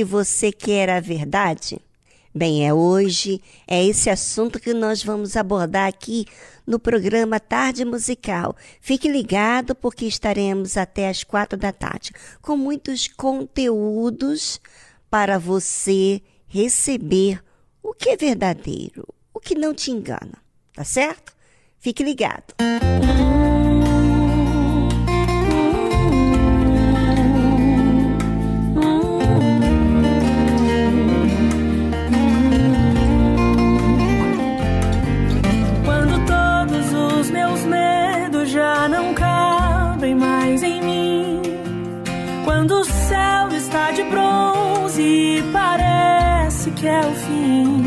Que você quer a verdade? Bem, é hoje, é esse assunto que nós vamos abordar aqui no programa Tarde Musical. Fique ligado porque estaremos até as quatro da tarde com muitos conteúdos para você receber o que é verdadeiro, o que não te engana, tá certo? Fique ligado. Música que é o fim.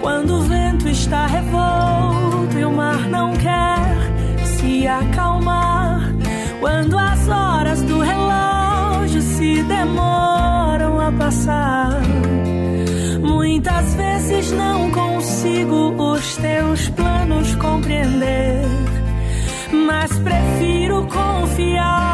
Quando o vento está revolto e o mar não quer se acalmar. Quando as horas do relógio se demoram a passar. Muitas vezes não consigo os teus planos compreender. Mas prefiro confiar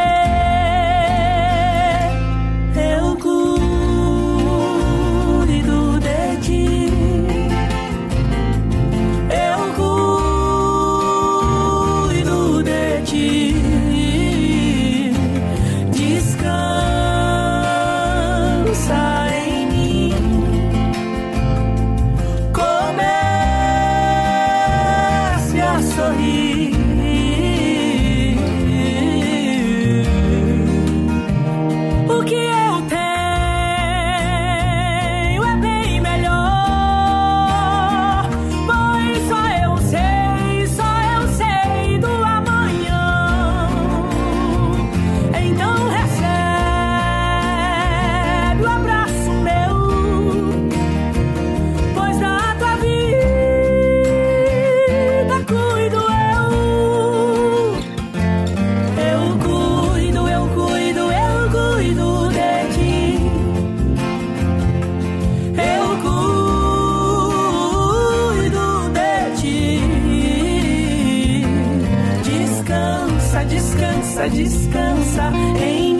descansa em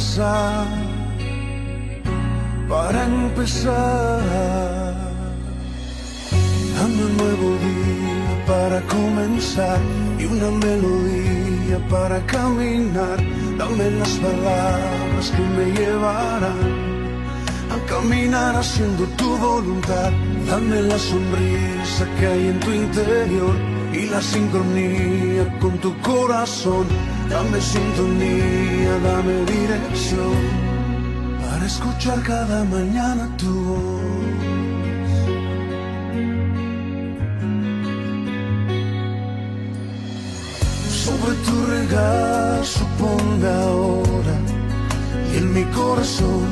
empezar, para empezar. Dame un nuevo día para comenzar y una melodía para caminar. Dame las palabras que me llevarán a caminar haciendo tu voluntad. Dame la sonrisa que hay en tu interior y la sincronía con tu corazón Dame sintonía, dame dirección para escuchar cada mañana tu voz. Sobre tu regazo ponme ahora y en mi corazón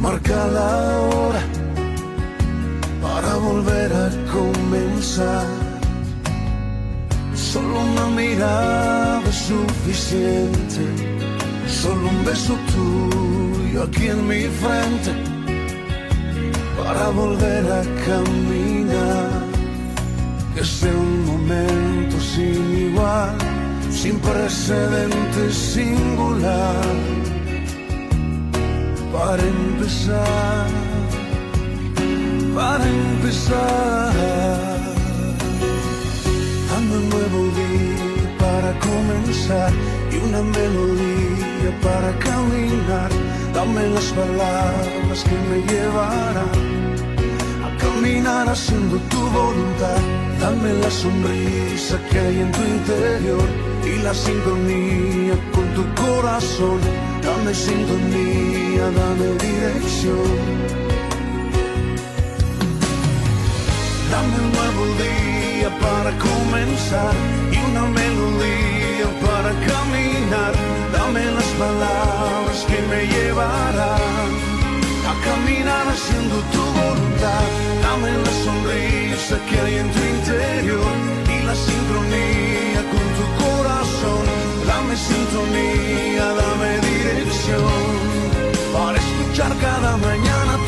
marca la hora para volver a comenzar mirada suficiente, solo un beso tuyo aquí en mi frente para volver a caminar. Que un momento sin igual, sin precedentes, singular, para empezar, para empezar. Un nuevo día para comenzar y una melodía para caminar. Dame las palabras que me llevarán a caminar haciendo tu voluntad. Dame la sonrisa que hay en tu interior y la sincronía con tu corazón. Dame sintonía, dame dirección. Dame un nuevo día para comenzar y una melodía para caminar. Dame las palabras que me llevarán a caminar haciendo tu voluntad. Dame la sonrisa que hay en tu interior y la sincronía con tu corazón. Dame sintonía, dame dirección para escuchar cada mañana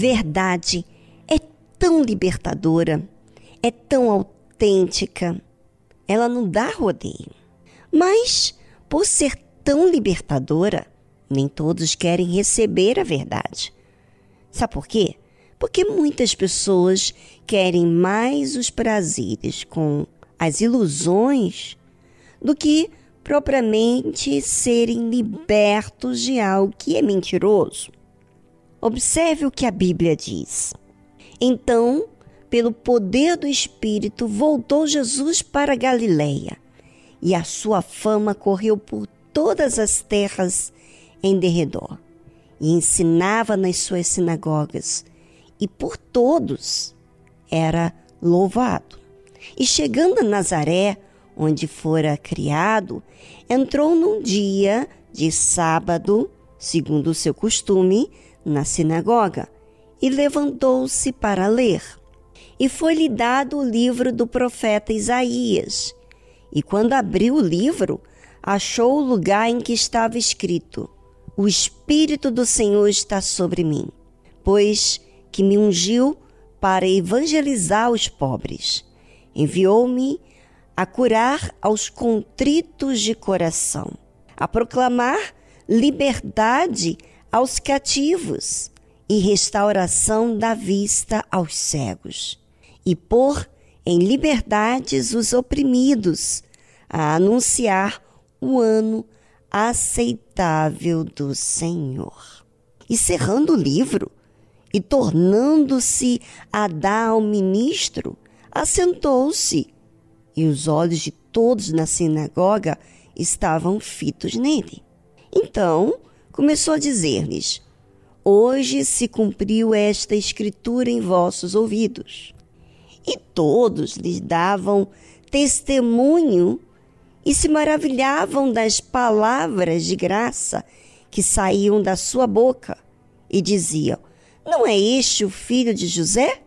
Verdade é tão libertadora, é tão autêntica, ela não dá rodeio. Mas, por ser tão libertadora, nem todos querem receber a verdade. Sabe por quê? Porque muitas pessoas querem mais os prazeres com as ilusões do que propriamente serem libertos de algo que é mentiroso. Observe o que a Bíblia diz. Então, pelo poder do Espírito, voltou Jesus para Galiléia, e a sua fama correu por todas as terras em derredor, e ensinava nas suas sinagogas, e por todos era louvado. E chegando a Nazaré, onde fora criado, entrou num dia de sábado, segundo o seu costume, na sinagoga, e levantou-se para ler. E foi-lhe dado o livro do profeta Isaías. E quando abriu o livro, achou o lugar em que estava escrito: O Espírito do Senhor está sobre mim, pois que me ungiu para evangelizar os pobres. Enviou-me a curar aos contritos de coração, a proclamar liberdade aos cativos e restauração da vista aos cegos, e pôr em liberdades os oprimidos, a anunciar o ano aceitável do Senhor. E cerrando o livro e tornando-se a dar ao ministro, assentou-se, e os olhos de todos na sinagoga estavam fitos nele. Então começou a dizer-lhes: Hoje se cumpriu esta escritura em vossos ouvidos. E todos lhes davam testemunho e se maravilhavam das palavras de graça que saíam da sua boca e diziam: Não é este o filho de José?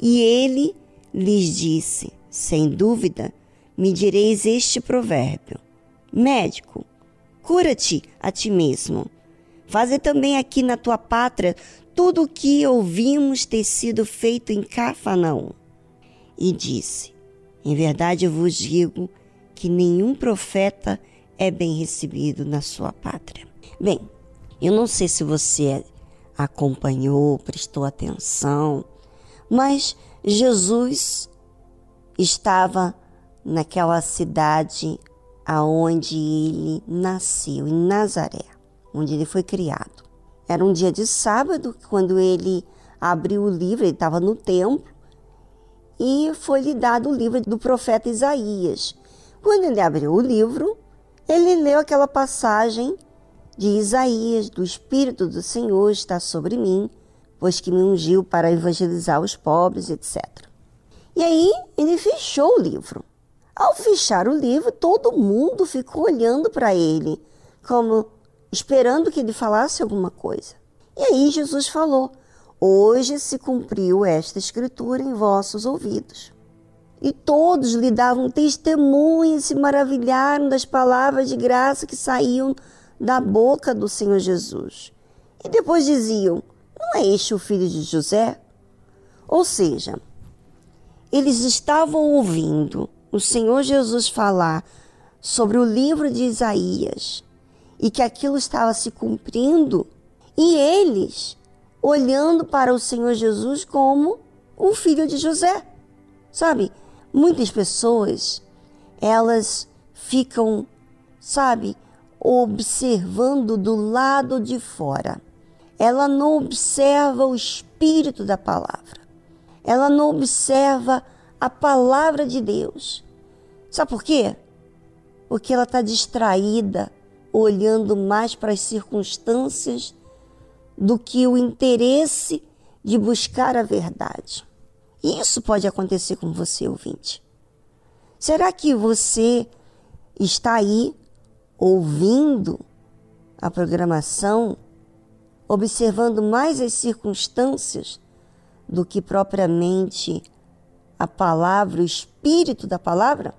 E ele lhes disse: Sem dúvida, me direis este provérbio: Médico, cura-te a ti mesmo. Faze também aqui na tua pátria tudo o que ouvimos ter sido feito em Cafarnaum. E disse: Em verdade eu vos digo que nenhum profeta é bem recebido na sua pátria. Bem, eu não sei se você acompanhou, prestou atenção, mas Jesus estava naquela cidade aonde ele nasceu, em Nazaré, onde ele foi criado. Era um dia de sábado, quando ele abriu o livro, ele estava no templo, e foi-lhe dado o livro do profeta Isaías. Quando ele abriu o livro, ele leu aquela passagem de Isaías: Do Espírito do Senhor está sobre mim, pois que me ungiu para evangelizar os pobres, etc. E aí ele fechou o livro. Ao fechar o livro, todo mundo ficou olhando para ele, como esperando que ele falasse alguma coisa. E aí Jesus falou: Hoje se cumpriu esta escritura em vossos ouvidos. E todos lhe davam testemunho e se maravilharam das palavras de graça que saíam da boca do Senhor Jesus. E depois diziam: Não é este o filho de José? Ou seja, eles estavam ouvindo o Senhor Jesus falar sobre o livro de Isaías e que aquilo estava se cumprindo, e eles olhando para o Senhor Jesus como o filho de José. Sabe? Muitas pessoas, elas ficam, sabe, observando do lado de fora. Ela não observa o espírito da palavra. Ela não observa a palavra de Deus. Sabe por quê? Porque ela está distraída, olhando mais para as circunstâncias do que o interesse de buscar a verdade. Isso pode acontecer com você, ouvinte. Será que você está aí ouvindo a programação, observando mais as circunstâncias do que propriamente a palavra, o espírito da palavra?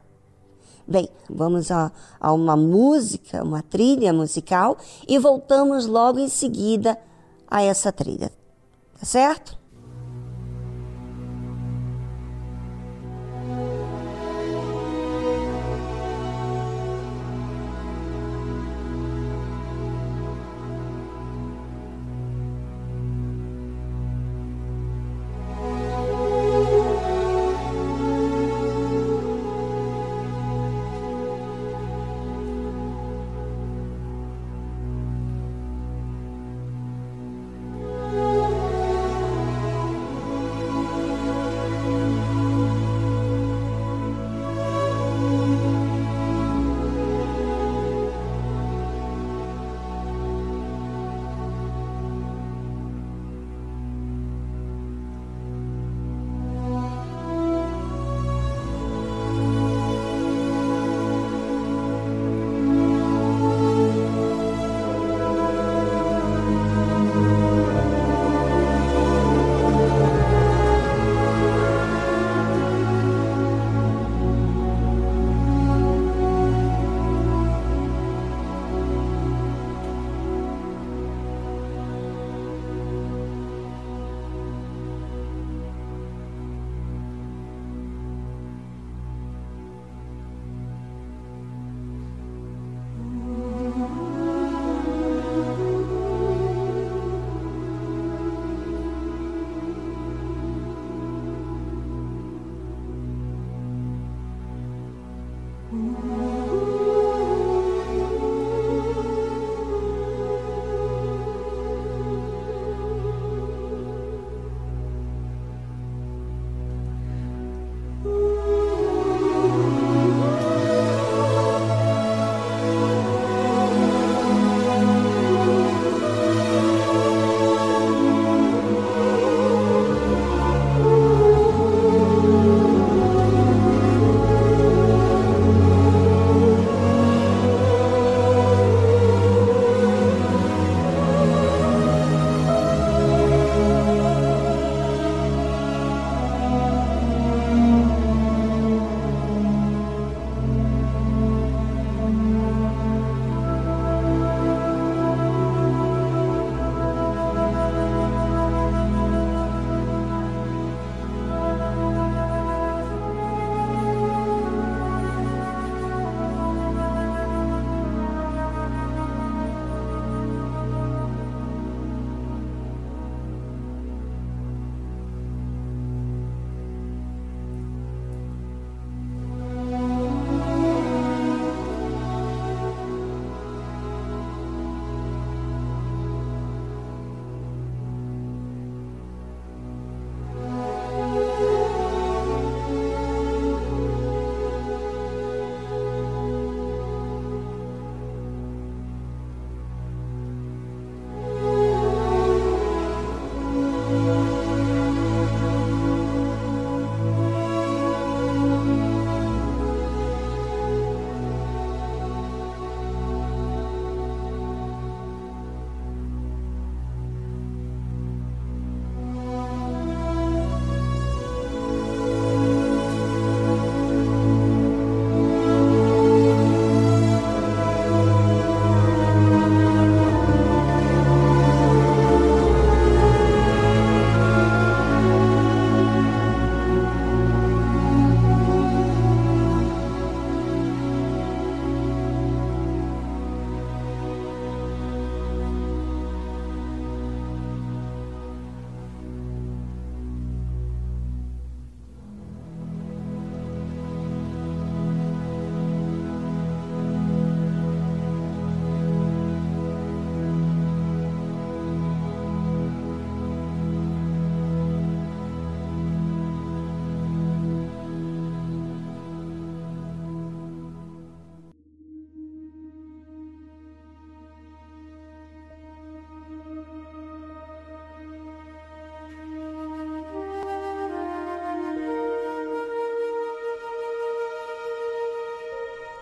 Bem, vamos a, a uma música, uma trilha musical e voltamos logo em seguida a essa trilha. Tá certo?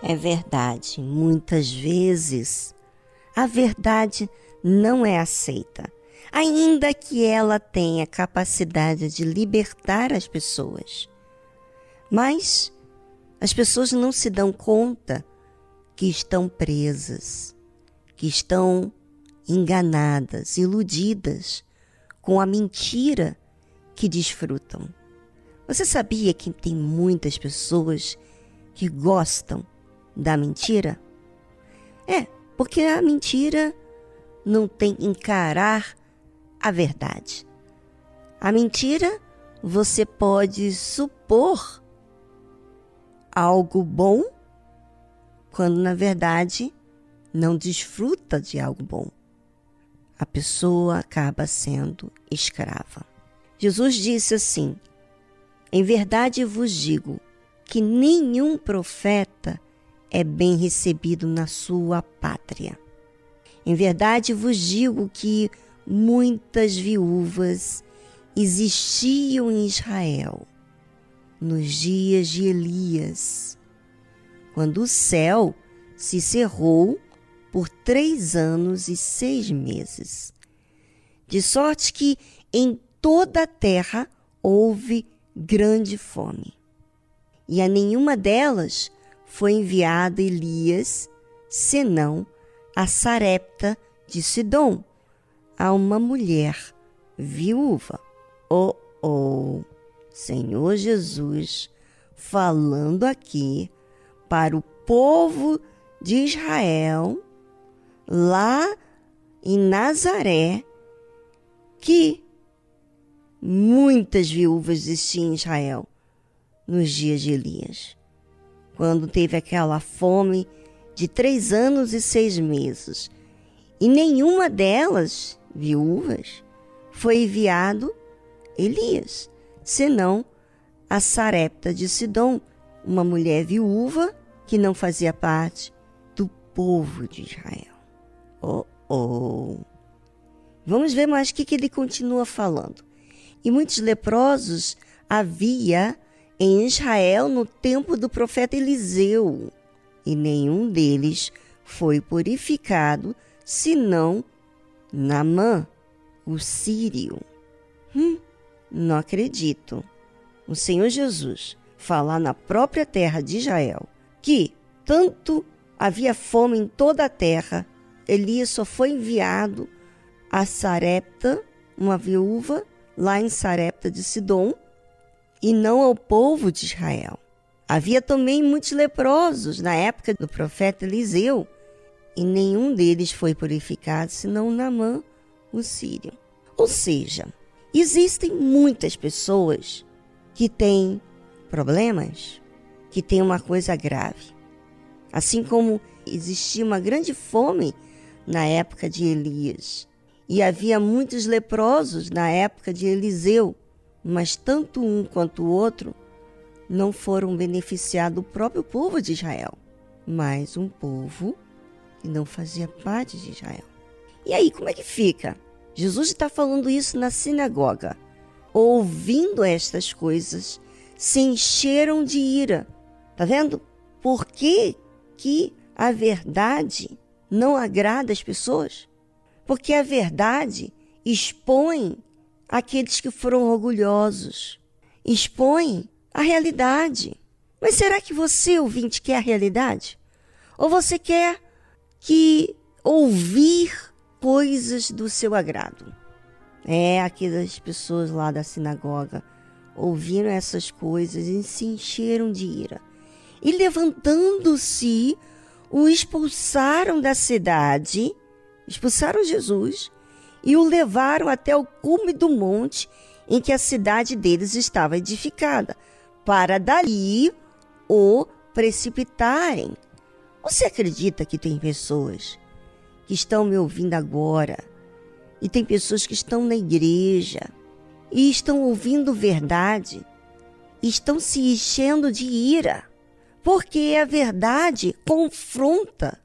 É verdade, muitas vezes a verdade não é aceita, ainda que ela tenha capacidade de libertar as pessoas. Mas as pessoas não se dão conta que estão presas, que estão enganadas, iludidas com a mentira que desfrutam. Você sabia que tem muitas pessoas que gostam da mentira? É, porque a mentira não tem encarar a verdade. A mentira você pode supor algo bom quando na verdade não desfruta de algo bom. A pessoa acaba sendo escrava. Jesus disse assim: Em verdade vos digo que nenhum profeta é bem recebido na sua pátria. Em verdade vos digo que muitas viúvas existiam em Israel nos dias de Elias, quando o céu se cerrou por três anos e seis meses, de sorte que em toda a terra houve grande fome. E a nenhuma delas foi enviado Elias, senão a Sarepta de Sidom, a uma mulher viúva. Oh, oh, Senhor Jesus, falando aqui para o povo de Israel, lá em Nazaré, que muitas viúvas existiam em Israel nos dias de Elias quando teve aquela fome de três anos e seis meses. E nenhuma delas, viúvas, foi enviado Elias, senão a Sarepta de Sidom, uma mulher viúva que não fazia parte do povo de Israel. Oh, oh. Vamos ver mais o que, que ele continua falando. E muitos leprosos havia em Israel no tempo do profeta Eliseu, e nenhum deles foi purificado, senão Namã, o sírio. Hum, não acredito. O Senhor Jesus falar na própria terra de Israel que tanto havia fome em toda a terra, Elias só foi enviado a Sarepta, uma viúva, lá em Sarepta de Sidom, e não ao povo de Israel. Havia também muitos leprosos na época do profeta Eliseu, e nenhum deles foi purificado, senão Namã, o sírio. Ou seja, existem muitas pessoas que têm problemas, que têm uma coisa grave. Assim como existia uma grande fome na época de Elias, e havia muitos leprosos na época de Eliseu, mas tanto um quanto o outro não foram beneficiados o próprio povo de Israel, mas um povo que não fazia parte de Israel. E aí, como é que fica? Jesus está falando isso na sinagoga. Ouvindo estas coisas, se encheram de ira. Tá vendo? Por que, que a verdade não agrada as pessoas? Porque a verdade expõe aqueles que foram orgulhosos. Expõe a realidade. Mas será que você, ouvinte, quer a realidade? Ou você quer que ouvir coisas do seu agrado? É, aquelas pessoas lá da sinagoga ouviram essas coisas e se encheram de ira. E levantando-se, o expulsaram da cidade, expulsaram Jesus e o levaram até o cume do monte em que a cidade deles estava edificada, para dali o precipitarem. Você acredita que tem pessoas que estão me ouvindo agora e tem pessoas que estão na igreja e estão ouvindo verdade, e estão se enchendo de ira, porque a verdade confronta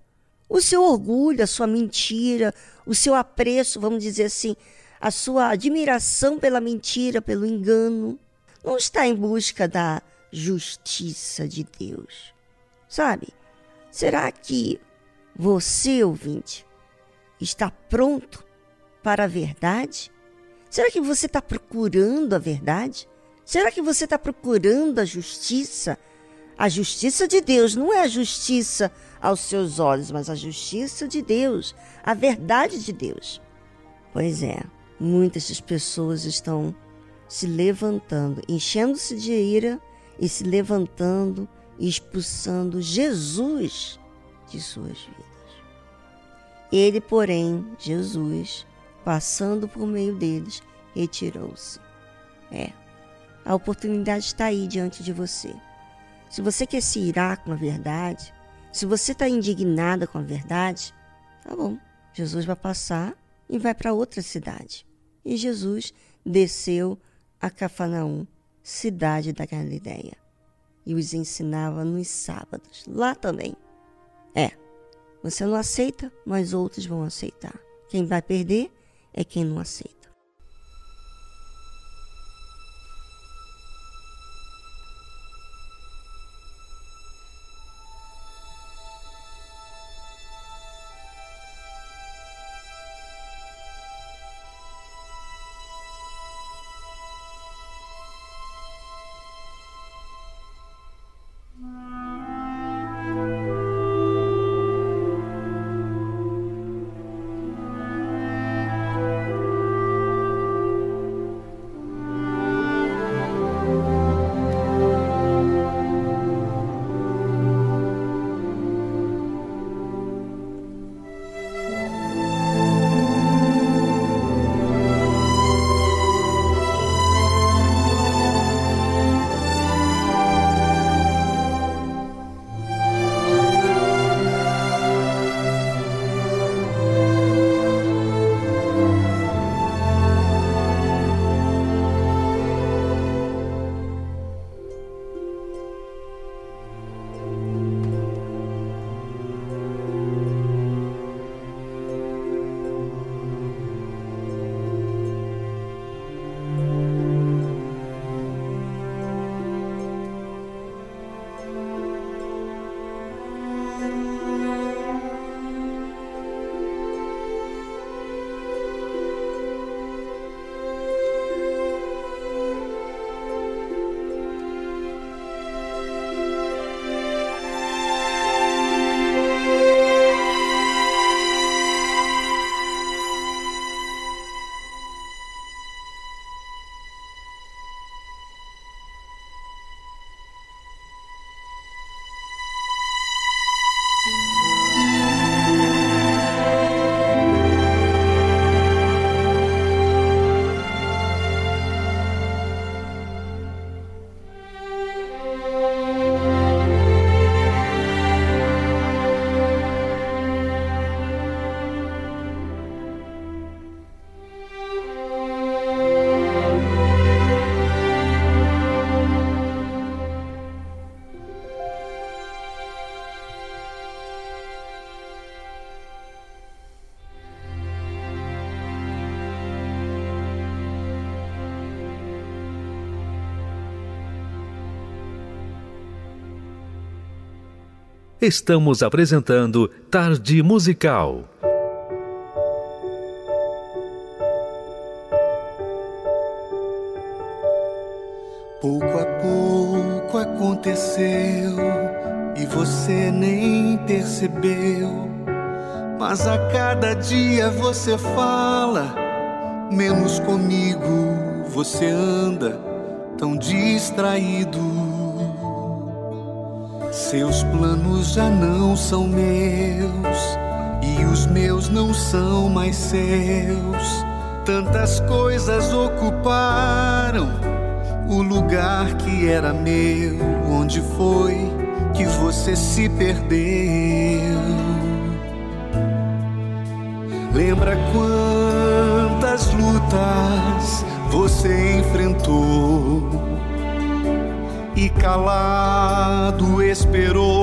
o seu orgulho, a sua mentira, o seu apreço, vamos dizer assim, a sua admiração pela mentira, pelo engano, não está em busca da justiça de Deus. Sabe? Será que você, ouvinte, está pronto para a verdade? Será que você está procurando a verdade? Será que você está procurando a justiça? A justiça de Deus não é a justiça aos seus olhos, mas a justiça de Deus, a verdade de Deus. Pois é, muitas pessoas estão se levantando, enchendo-se de ira e se levantando e expulsando Jesus de suas vidas. Ele, porém, Jesus, passando por meio deles, retirou-se. É, a oportunidade está aí diante de você. Se você quer se irar com a verdade, se você está indignada com a verdade, tá bom. Jesus vai passar e vai para outra cidade. E Jesus desceu a Cafarnaum, cidade da Galileia, e os ensinava nos sábados, lá também. É, você não aceita, mas outros vão aceitar. Quem vai perder é quem não aceita. Estamos apresentando Tarde Musical. Pouco a pouco aconteceu e você nem percebeu. Mas a cada dia você fala, menos comigo você anda tão distraído. Planos já não são meus e os meus não são mais seus. Tantas coisas ocuparam o lugar que era meu. Onde foi que você se perdeu? Lembra quantas lutas você enfrentou? e calado esperou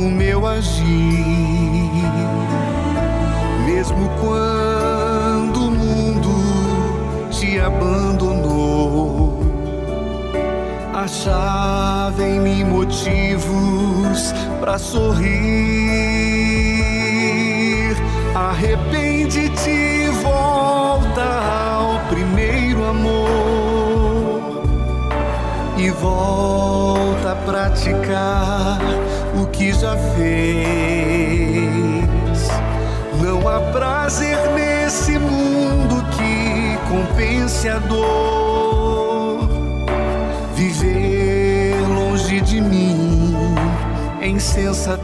o meu agir. Mesmo quando o mundo te abandonou, achava em mim motivos para sorrir. Arrepende-te, volta ao primeiro amor e volta a praticar o que já fez. Não há prazer nesse mundo que compense a dor. Viver longe de mim em sensatez.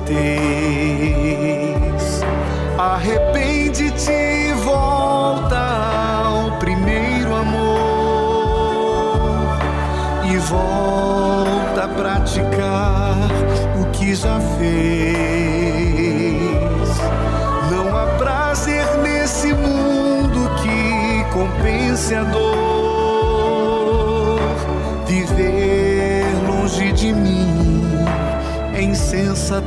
Arrepende-te e volta ao primeiro amor e volta a praticar que já fez. Não há prazer nesse mundo que compense a dor. Viver longe de mim em sensatez.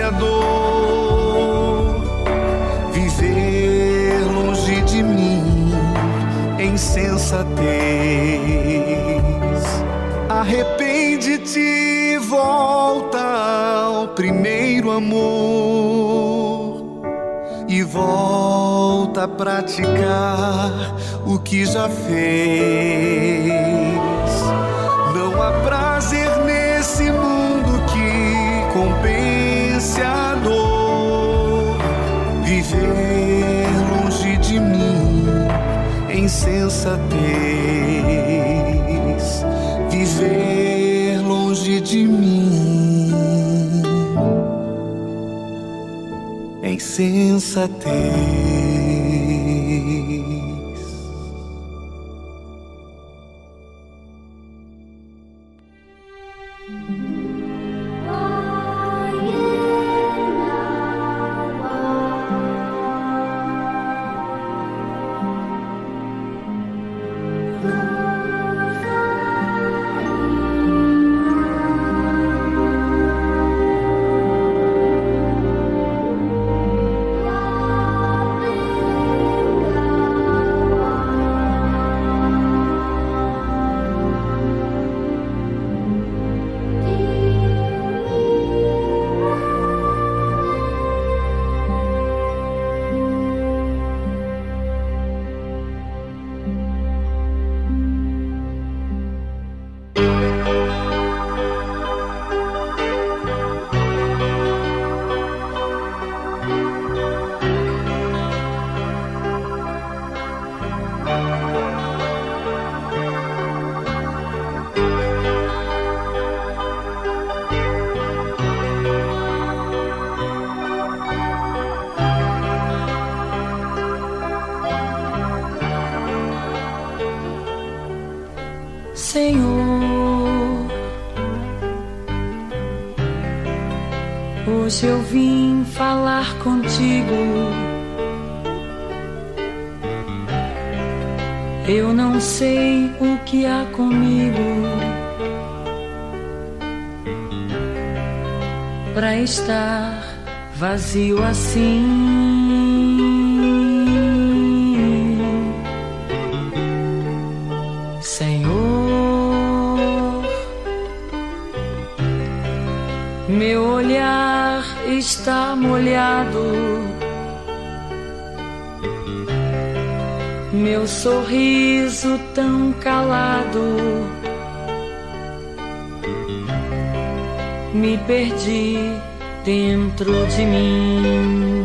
A dor. Viver longe de mim em sensatez. Arrepende-te volta ao primeiro amor e volta a praticar o que já fez. Em sensatez. Viver longe de mim em sensatez. Contigo. Eu não sei o que há comigo para estar vazio assim. Sorriso tão calado. Me perdi dentro de mim.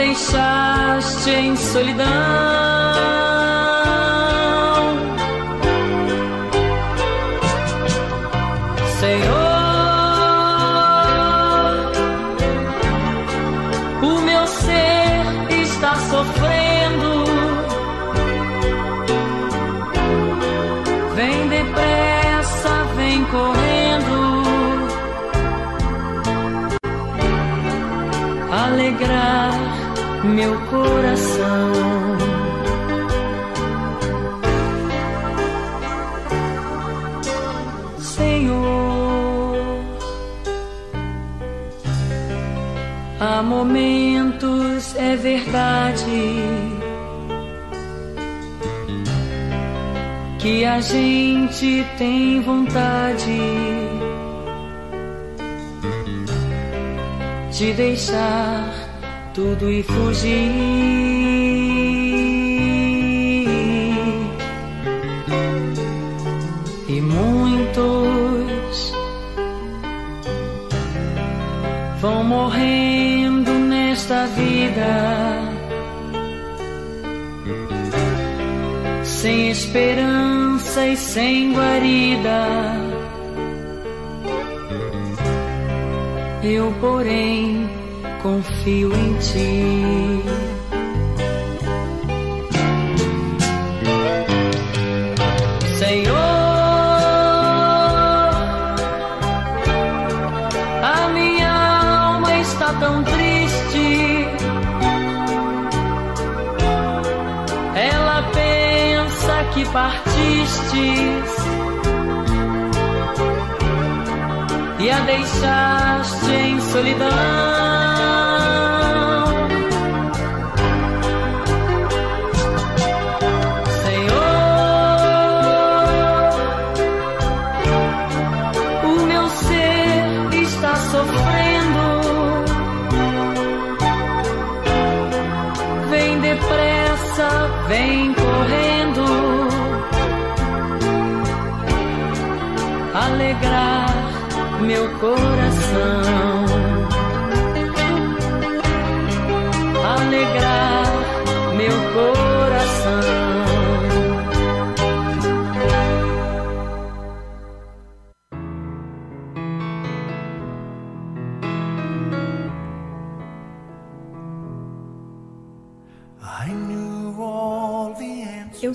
Deixaste em solidão. Senhor, o meu ser está sofrendo. Vem depressa, vem correndo. alegrar meu coração. Senhor, há momentos, é verdade. Que a gente tem vontade de deixar tudo e fugir. E muitos vão morrendo nesta vida. Sem esperança e sem guarida Eu, porém, confio em ti. Senhor, a minha alma está tão triste. Ela pensa que partistes e a deixaste em solidão.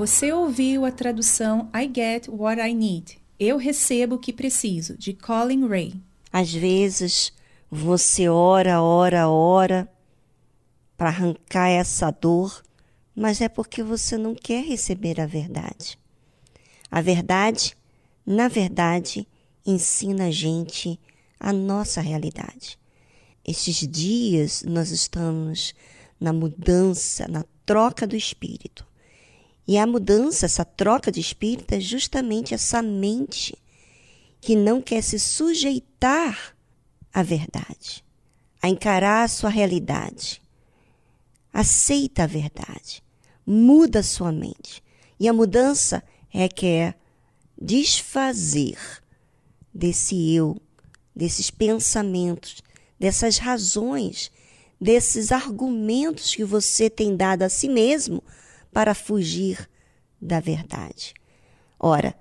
Você ouviu a tradução I Get What I Need. Eu recebo o que preciso, de Colin Ray. Às vezes você ora, ora, ora para arrancar essa dor, mas é porque você não quer receber a verdade. A verdade, na verdade, ensina a gente a nossa realidade. Estes dias nós estamos na mudança, na troca do espírito. E a mudança, essa troca de espírito, é justamente essa mente que não quer se sujeitar à verdade, a encarar a sua realidade. Aceita a verdade, muda a sua mente. E a mudança requer desfazer desse eu, desses pensamentos, dessas razões, desses argumentos que você tem dado a si mesmo para fugir da verdade. Ora,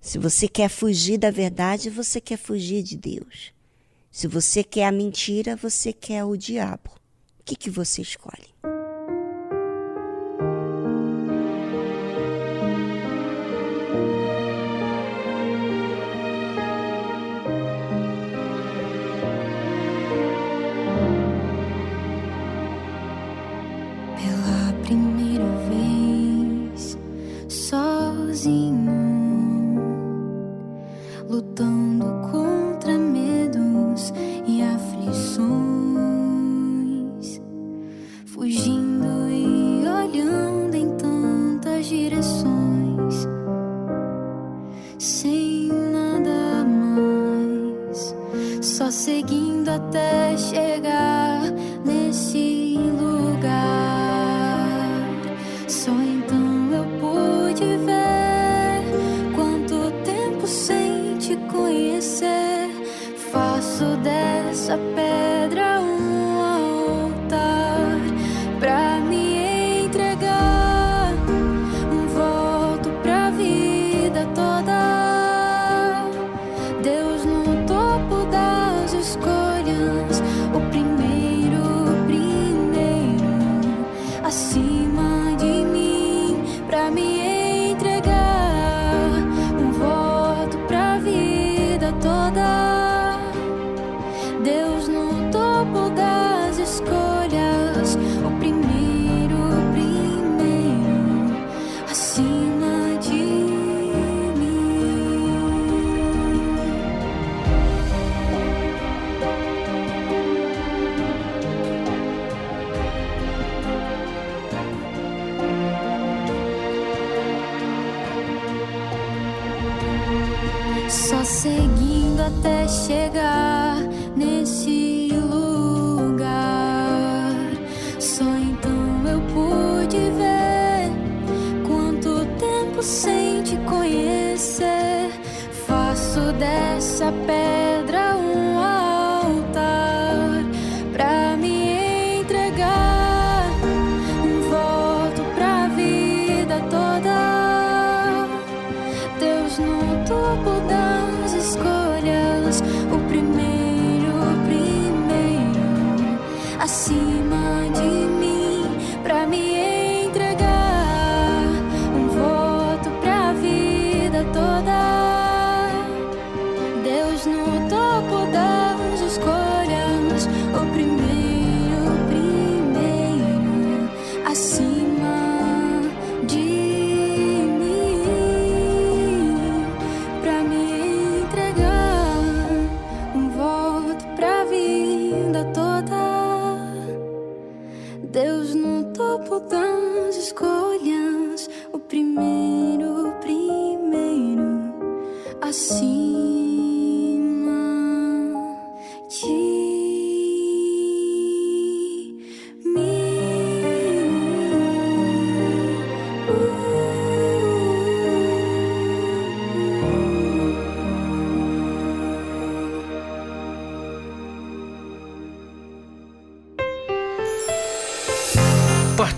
se você quer fugir da verdade, você quer fugir de Deus. Se você quer a mentira, você quer o diabo. O que, que você escolhe?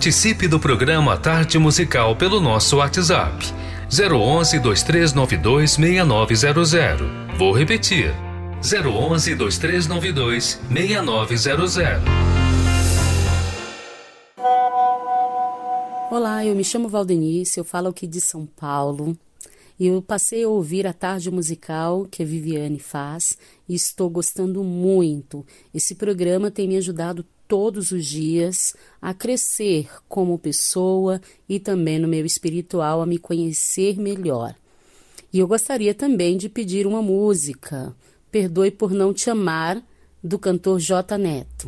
Participe do programa Tarde Musical pelo nosso WhatsApp 011 2392 6900. Vou repetir. 011 2392 6900. Olá, eu me chamo Valdenice, eu falo aqui de São Paulo. E eu passei a ouvir a tarde musical que a Viviane faz e estou gostando muito. Esse programa tem me ajudado todos os dias a crescer como pessoa e também no meu espiritual a me conhecer melhor. E eu gostaria também de pedir uma música, Perdoe por Não Te Amar, do cantor J. Neto.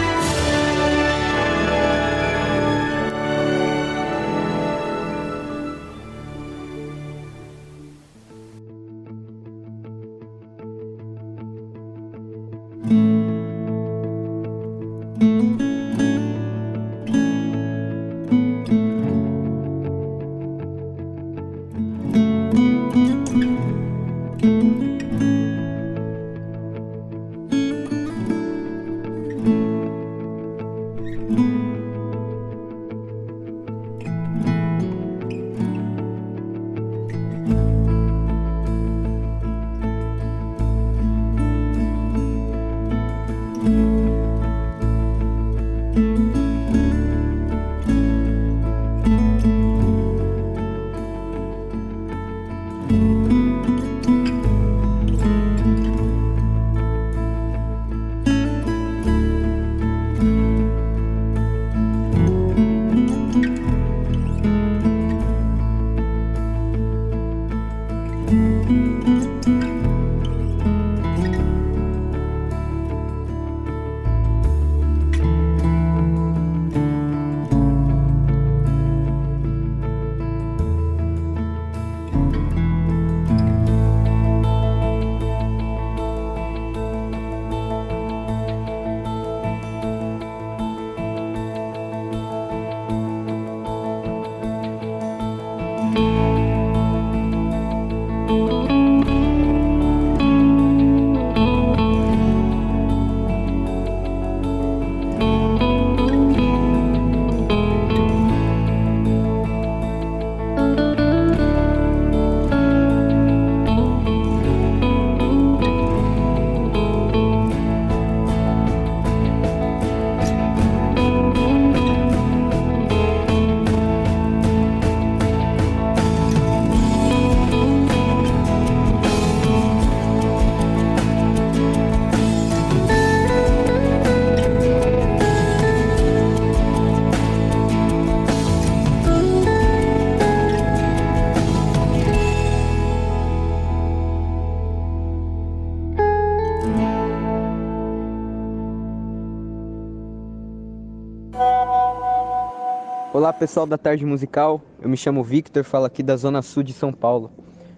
Olá pessoal da Tarde Musical, eu me chamo Victor, falo aqui da Zona Sul de São Paulo.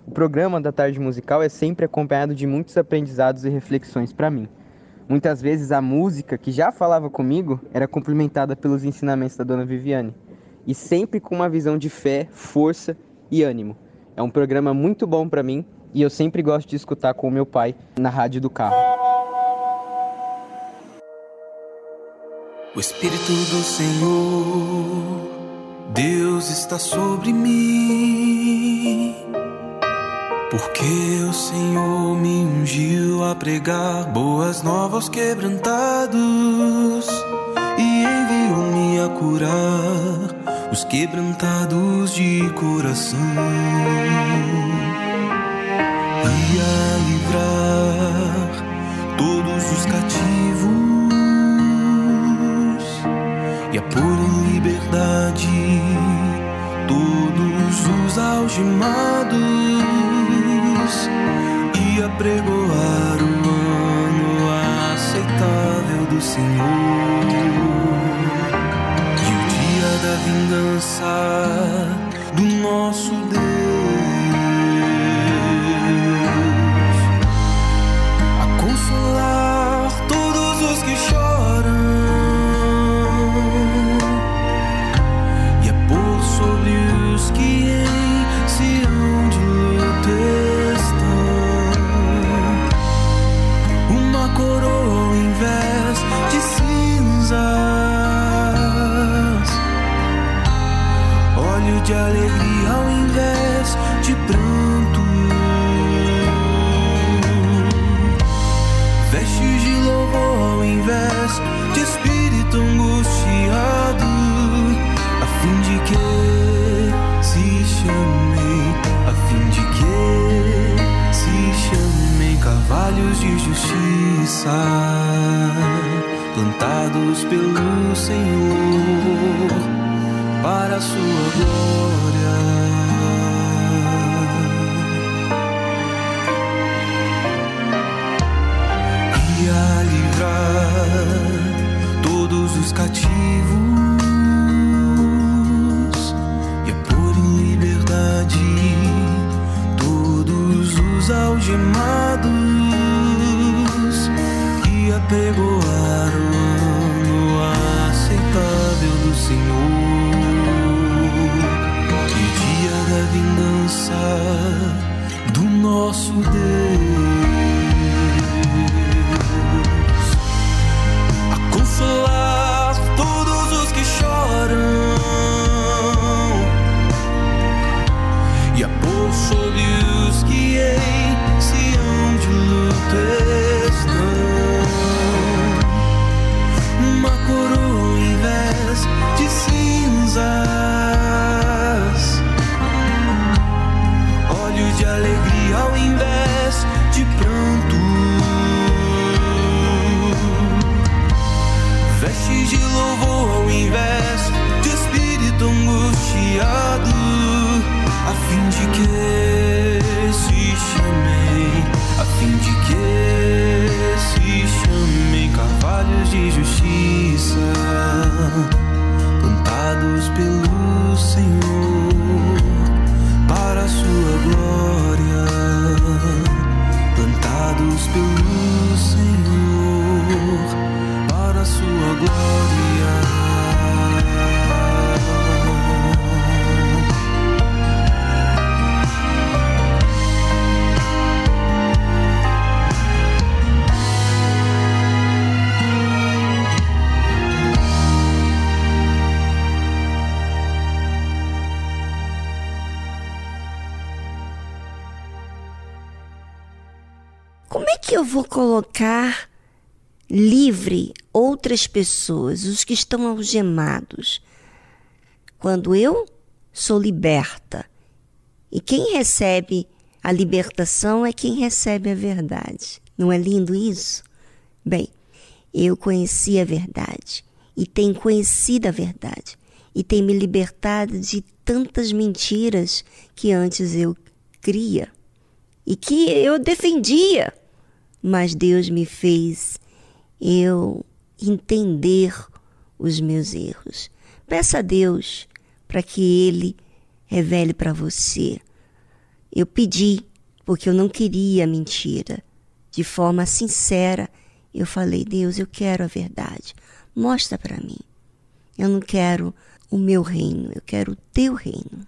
O programa da Tarde Musical é sempre acompanhado de muitos aprendizados e reflexões para mim. Muitas vezes a música que já falava comigo era complementada pelos ensinamentos da Dona Viviane, e sempre com uma visão de fé, força e ânimo. É um programa muito bom para mim e eu sempre gosto de escutar com o meu pai na rádio do carro. O Espírito do Senhor, Deus está sobre mim. Porque o Senhor me ungiu a pregar boas novas quebrantados e enviou-me a curar os quebrantados de coração e a livrar todos os cativos e a pôr em liberdade. Todos os algemados e a pregoar o ano aceitável do Senhor. E o dia da vingança do nosso Deus justiça plantados pelo Senhor para a sua glória. E a livrar todos os cativos e a pôr em liberdade todos os algemados apregoar o ano aceitável do Senhor. E o dia da vingança do nosso Deus plantados pelo Senhor colocar livre outras pessoas, os que estão algemados, quando eu sou liberta? E quem recebe a libertação é quem recebe a verdade. Não é lindo isso? Bem, eu conheci a verdade e tenho conhecido a verdade e tenho me libertado de tantas mentiras que antes eu cria e que eu defendia, mas Deus me fez eu entender os meus erros. Peça a Deus para que Ele revele para você. Eu pedi, porque eu não queria mentira. De forma sincera, eu falei: Deus, eu quero a verdade. Mostra para mim. Eu não quero o meu reino, eu quero o teu reino.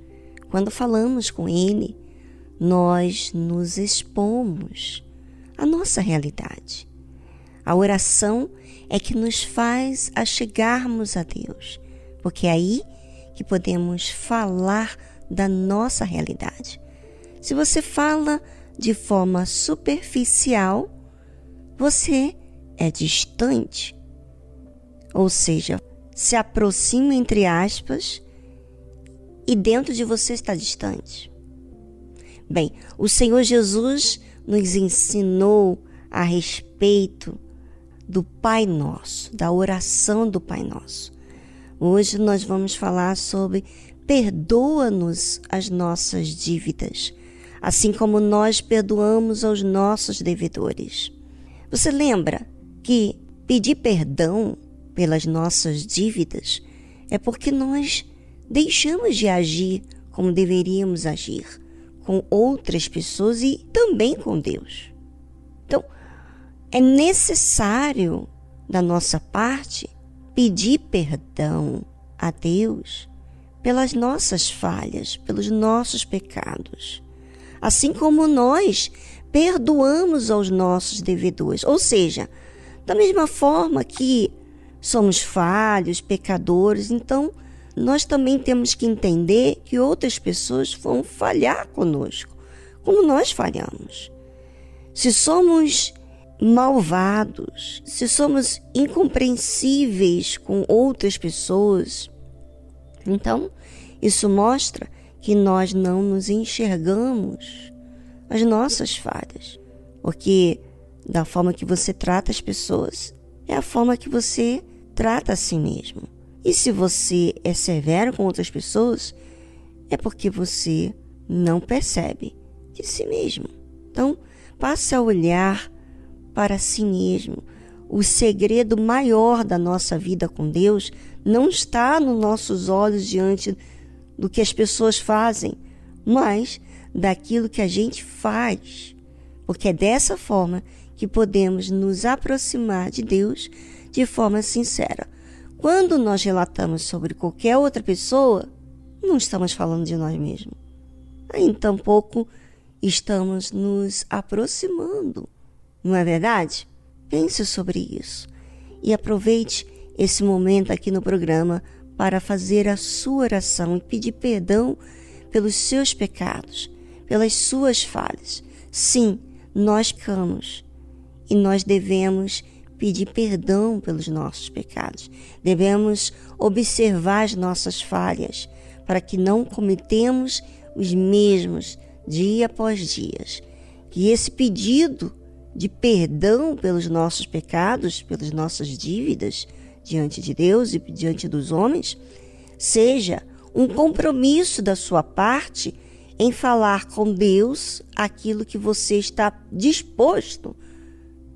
Quando falamos com Ele, nós nos expomos à nossa realidade. A oração é que nos faz achegarmos a Deus, porque é aí que podemos falar da nossa realidade. Se você fala de forma superficial, você é distante. Ou seja, se aproxima entre aspas e dentro de você está distante. Bem, o Senhor Jesus nos ensinou a respeito do Pai Nosso, da oração do Pai Nosso. Hoje nós vamos falar sobre perdoa-nos as nossas dívidas, assim como nós perdoamos aos nossos devedores. Você lembra que pedir perdão pelas nossas dívidas é porque nós deixamos de agir como deveríamos agir. com outras pessoas e também com Deus. Então, é necessário da nossa parte pedir perdão a Deus pelas nossas falhas, pelos nossos pecados. Assim como nós perdoamos aos nossos devedores. Ou seja, da mesma forma que somos falhos, pecadores, então nós também temos que entender que outras pessoas vão falhar conosco, como nós falhamos. Se somos malvados, se somos incompreensíveis com outras pessoas, então isso mostra que nós não nos enxergamos as nossas falhas, porque da forma que você trata as pessoas é a forma que você trata a si mesmo. E se você é severo com outras pessoas, é porque você não percebe de si mesmo. Então, passe a olhar para si mesmo. O segredo maior da nossa vida com Deus não está nos nossos olhos diante do que as pessoas fazem, mas daquilo que a gente faz. Porque é dessa forma que podemos nos aproximar de Deus de forma sincera. Quando nós relatamos sobre qualquer outra pessoa, não estamos falando de nós mesmos. Aí, tampouco estamos nos aproximando. Não é verdade? Pense sobre isso e aproveite esse momento aqui no programa para fazer a sua oração e pedir perdão pelos seus pecados, pelas suas falhas. Sim, nós camos e nós devemos pedir perdão pelos nossos pecados. Devemos observar as nossas falhas para que não cometemos os mesmos dia após dia. Que esse pedido de perdão pelos nossos pecados, pelas nossas dívidas diante de Deus e diante dos homens, seja um compromisso da sua parte em falar com Deus aquilo que você está disposto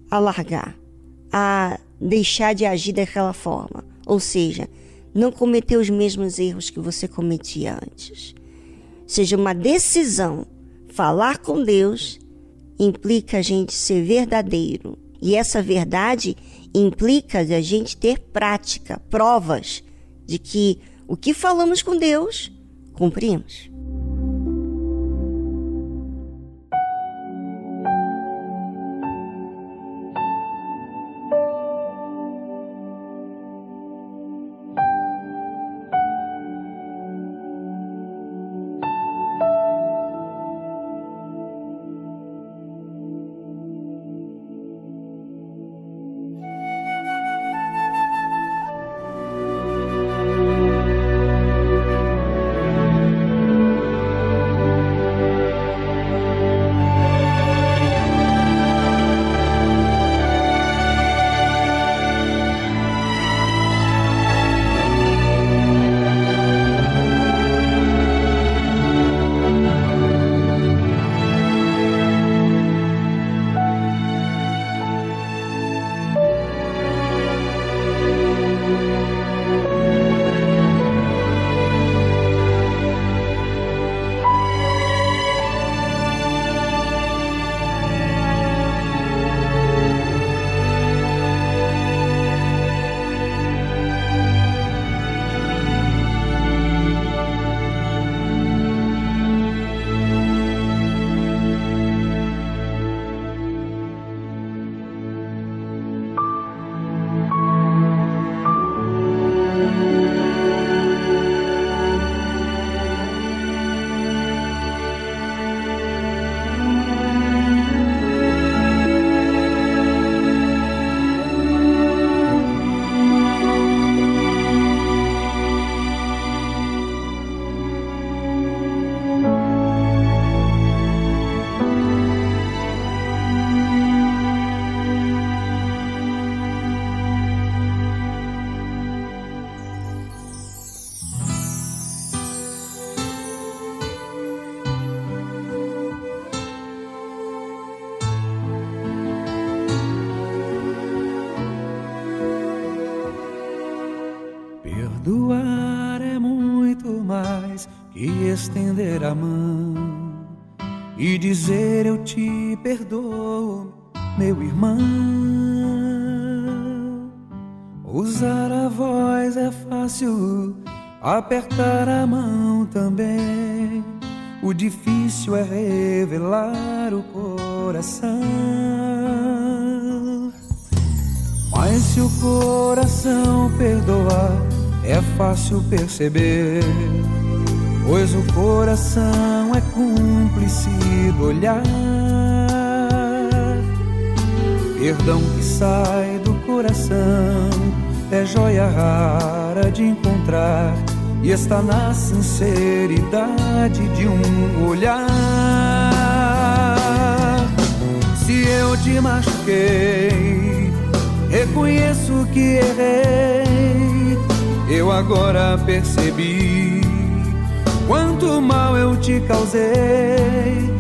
a largar a deixar de agir daquela forma, ou seja, não cometer os mesmos erros que você cometia antes. Seja uma decisão. Falar com Deus implica a gente ser verdadeiro. E essa verdade implica a gente ter prática, provas de que o que falamos com Deus, cumprimos. Fácil perceber. Pois o coração é cúmplice do olhar. Perdão que sai do coração é joia rara de encontrar e está na sinceridade de um olhar. Se eu te machuquei, reconheço que errei. Eu agora percebi quanto mal eu te causei.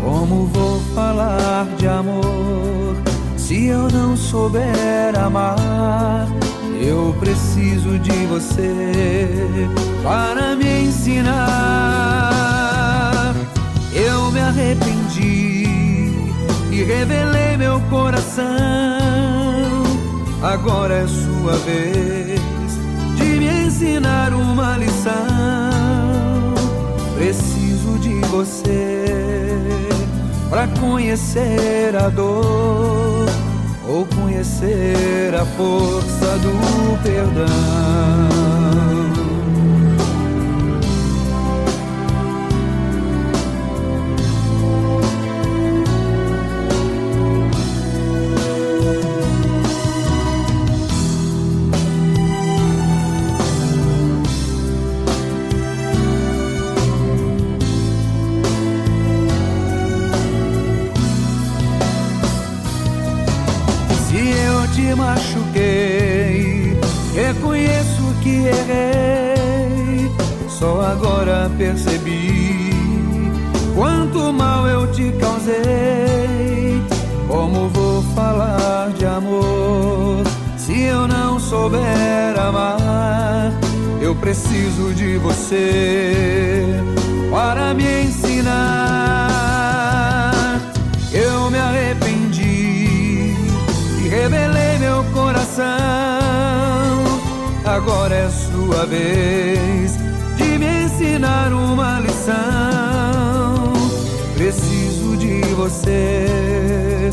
Como vou falar de amor se eu não souber amar? Eu preciso de você para me ensinar. Eu me arrependi e revelei meu coração. Agora é sua vez ensinar uma lição. Preciso de você para conhecer a dor ou conhecer a força do perdão. Só agora percebi quanto mal eu te causei. Como vou falar de amor se eu não souber amar? Eu preciso de você para me ensinar. Eu me arrependi e revelei meu coração. Agora é sua vez ensinar uma lição. Preciso de você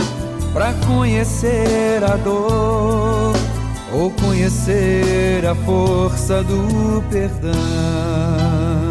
para conhecer a dor ou conhecer a força do perdão.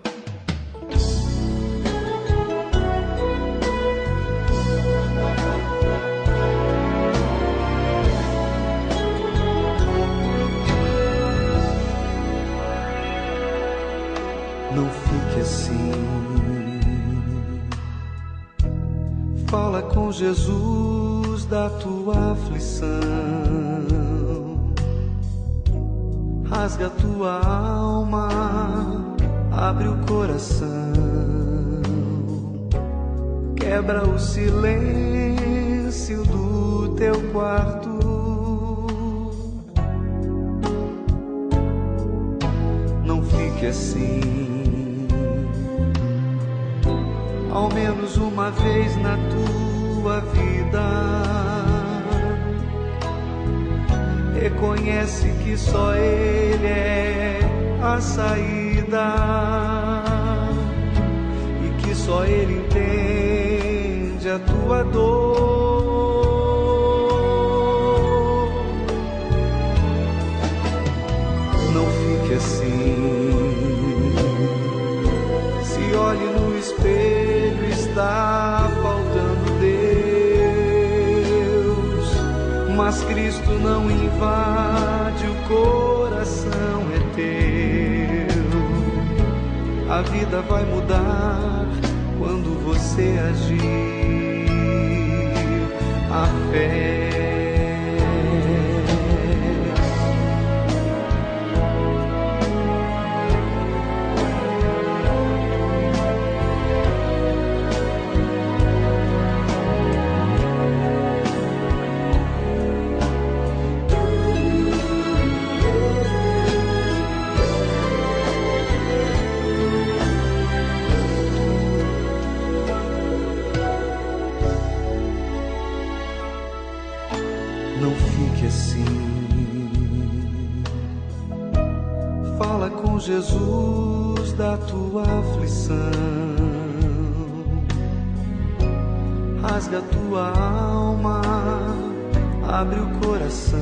Coração.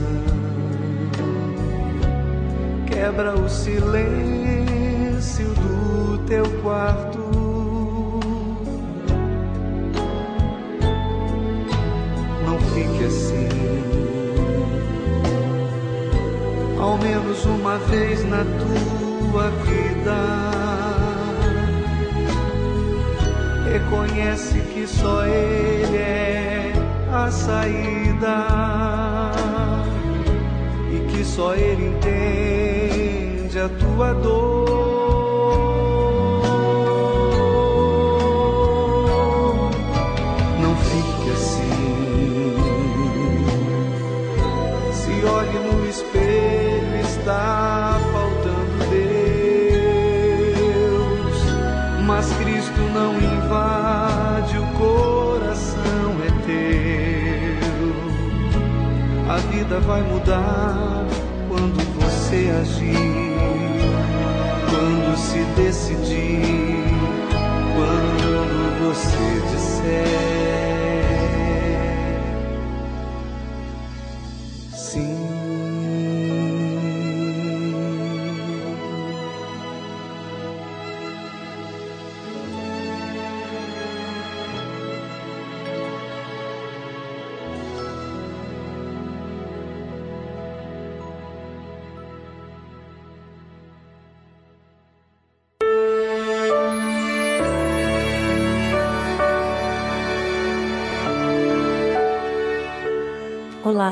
Quebra o silêncio do teu quarto. Não fique assim. ao menos uma vez na tua vida. Reconhece que só Ele é a saída só Ele entende a tua dor. Não fique assim. Se olhe no espelho, está faltando Deus. Mas Cristo não invade, o coração é teu. A vida vai mudar você agir, quando se decidir, quando você disser.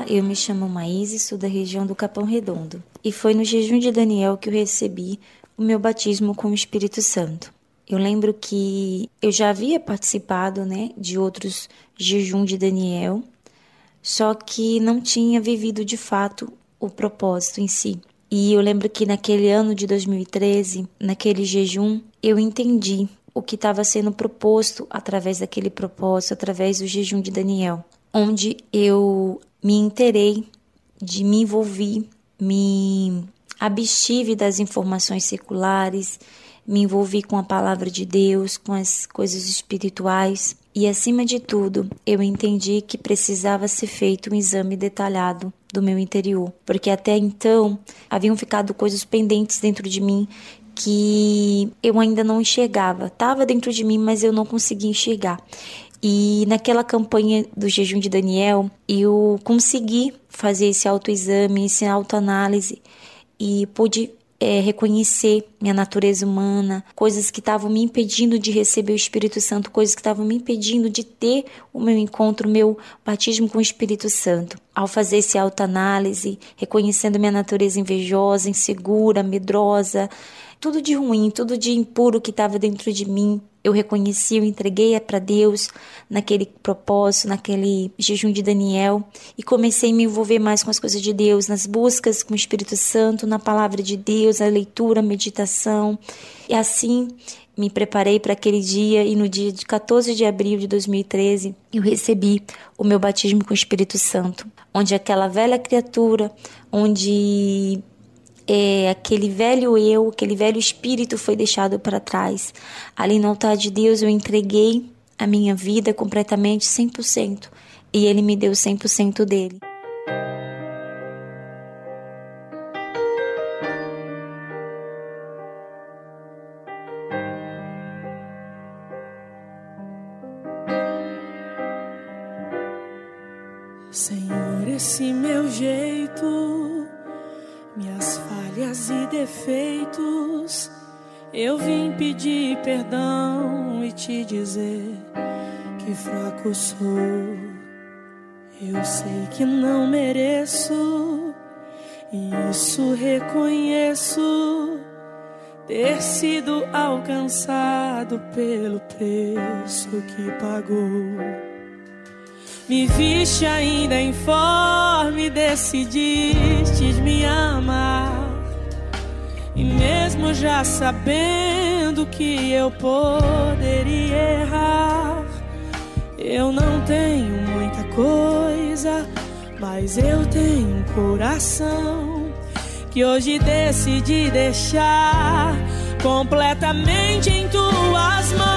Eu me chamo Maíse, sou da região do Capão Redondo. E foi no jejum de Daniel que eu recebi o meu batismo com o Espírito Santo. Eu lembro que eu já havia participado, né, de outros jejum de Daniel, só que não tinha vivido de fato o propósito em si. E eu lembro que naquele ano de 2013, naquele jejum, eu entendi o que estava sendo proposto através daquele propósito, através do jejum de Daniel, onde eu me interei de me envolver, me abstive das informações seculares, me envolvi com a palavra de Deus, com as coisas espirituais e, acima de tudo, eu entendi que precisava ser feito um exame detalhado do meu interior, porque até então haviam ficado coisas pendentes dentro de mim que eu ainda não enxergava. Estava dentro de mim, mas eu não conseguia enxergar. E naquela campanha do jejum de Daniel, eu consegui fazer esse autoexame, essa autoanálise e pude é, reconhecer minha natureza humana, coisas que estavam me impedindo de receber o Espírito Santo, coisas que estavam me impedindo de ter o meu encontro, o meu batismo com o Espírito Santo. Ao fazer esse autoanálise, reconhecendo minha natureza invejosa, insegura, medrosa, tudo de ruim, tudo de impuro que estava dentro de mim, eu reconheci, eu entreguei para Deus naquele propósito, naquele jejum de Daniel e comecei a me envolver mais com as coisas de Deus, nas buscas com o Espírito Santo, na palavra de Deus, a leitura, a meditação. E assim me preparei para aquele dia e no dia de 14 de abril de 2013 eu recebi o meu batismo com o Espírito Santo, onde aquela velha criatura, onde é, aquele velho eu, aquele velho espírito foi deixado para trás. Ali no altar de Deus eu entreguei a minha vida completamente 100% e ele me deu 100% dele. Esse meu jeito minhas falhas e defeitos. Eu vim pedir perdão e te dizer que fraco sou. Eu sei que não mereço, e isso reconheço. Ter sido alcançado pelo preço que pagou. Me viste ainda informe, decidiste me amar. E mesmo já sabendo que eu poderia errar, eu não tenho muita coisa, mas eu tenho um coração que hoje decidi deixar completamente em tuas mãos.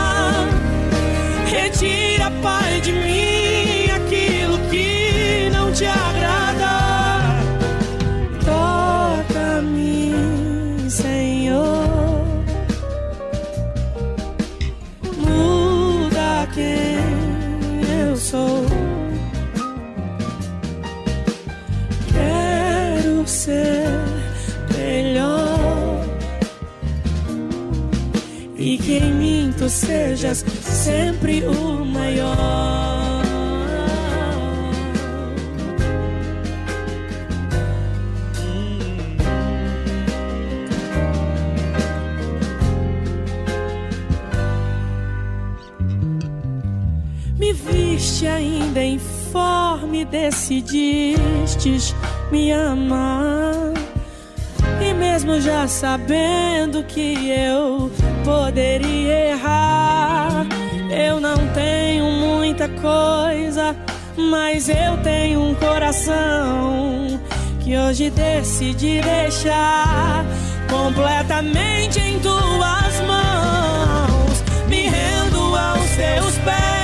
Tu sejas sempre o maior. Me viste ainda informe, decidistes me amar. Mesmo já sabendo que eu poderia errar, eu não tenho muita coisa, mas eu tenho um coração que hoje decidi deixar completamente em tuas mãos. Me rendo aos teus pés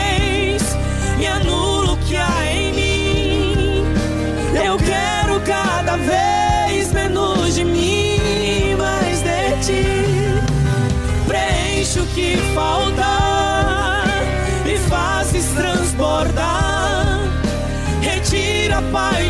que falta e fazes transbordar. Retira, Pai,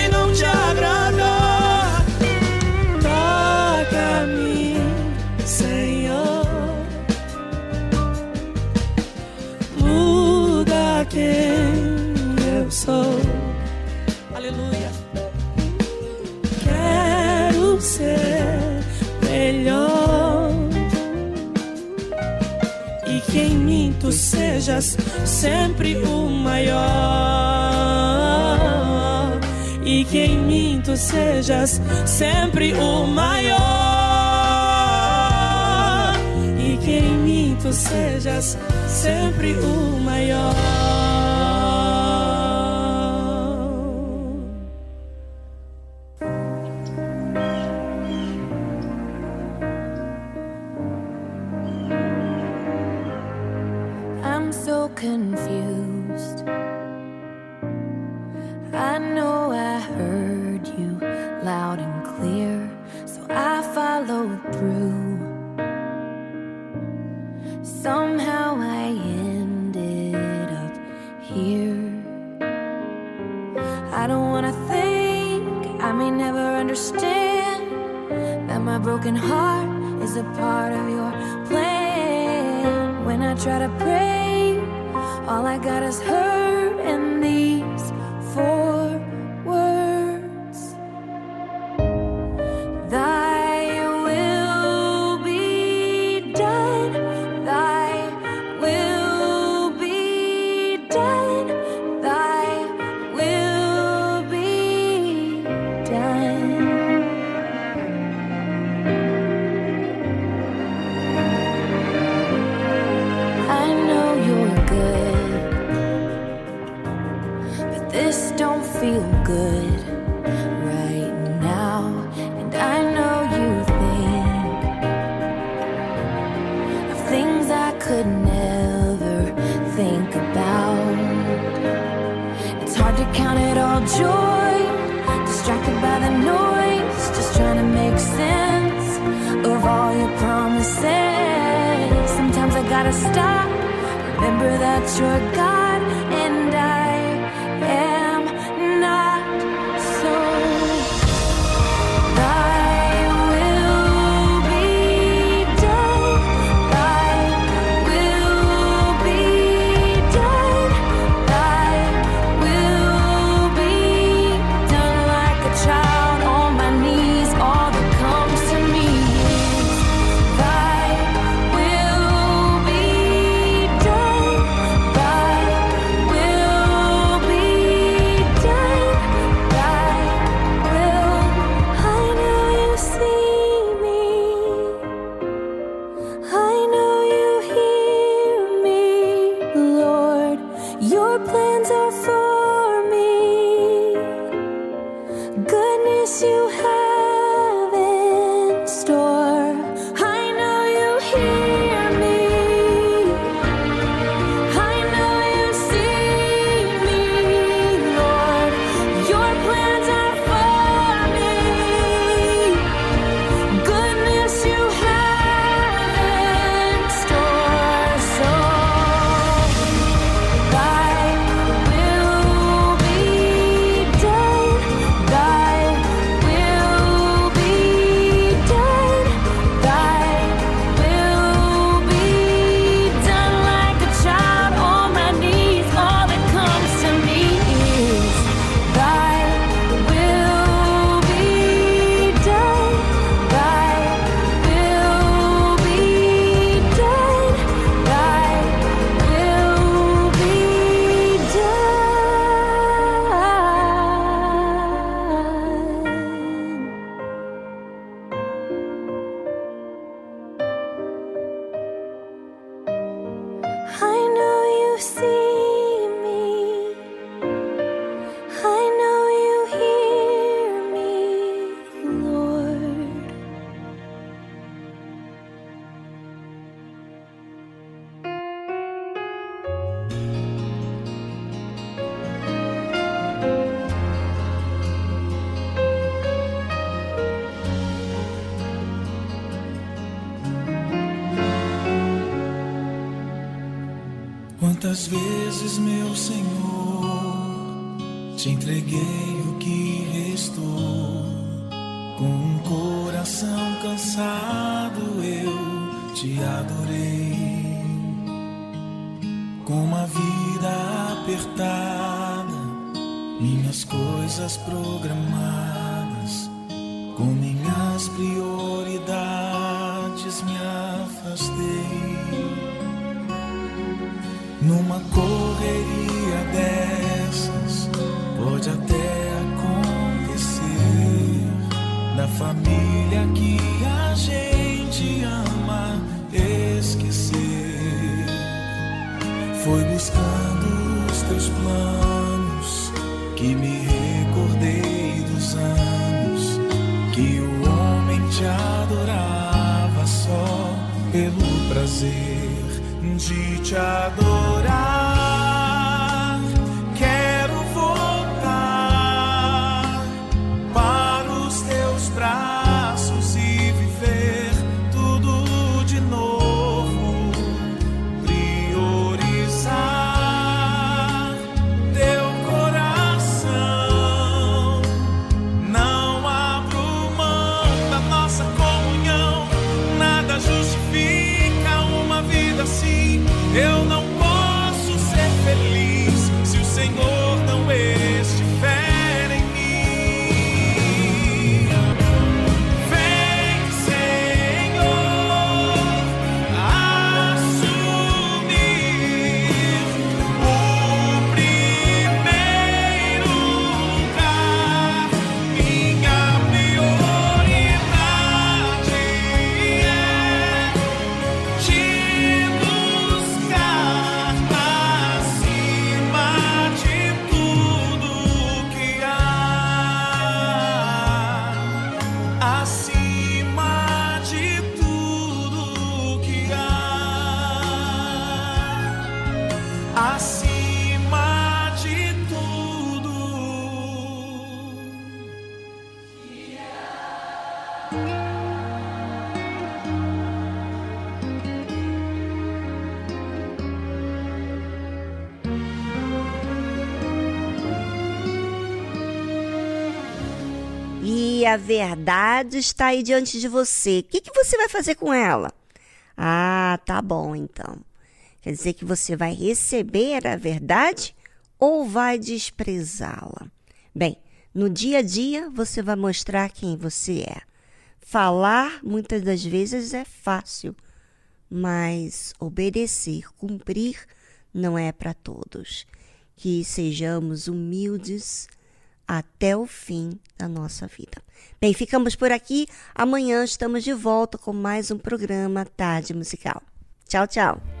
sou. Aleluia. Quero ser melhor e que em mim tu sejas sempre o maior e que em mim tu sejas sempre o maior e que em mim tu sejas sempre o maior. Confused. I know I heard you loud and clear, so I followed through. Somehow I ended up here. I don't wanna think, I may never understand that my broken heart is a part of your plan. When I try to pray, all I got is hurt your guide. Quantas vezes, a verdade está aí diante de você. O que, que você vai fazer com ela? Ah, tá bom então. Quer dizer que você vai receber a verdade ou vai desprezá-la? Bem, no dia a dia você vai mostrar quem você é. Falar muitas das vezes é fácil, mas obedecer, cumprir, não é para todos. Que sejamos humildes até o fim da nossa vida. Bem, ficamos por aqui. Amanhã estamos de volta com mais um programa Tarde Musical. Tchau, tchau.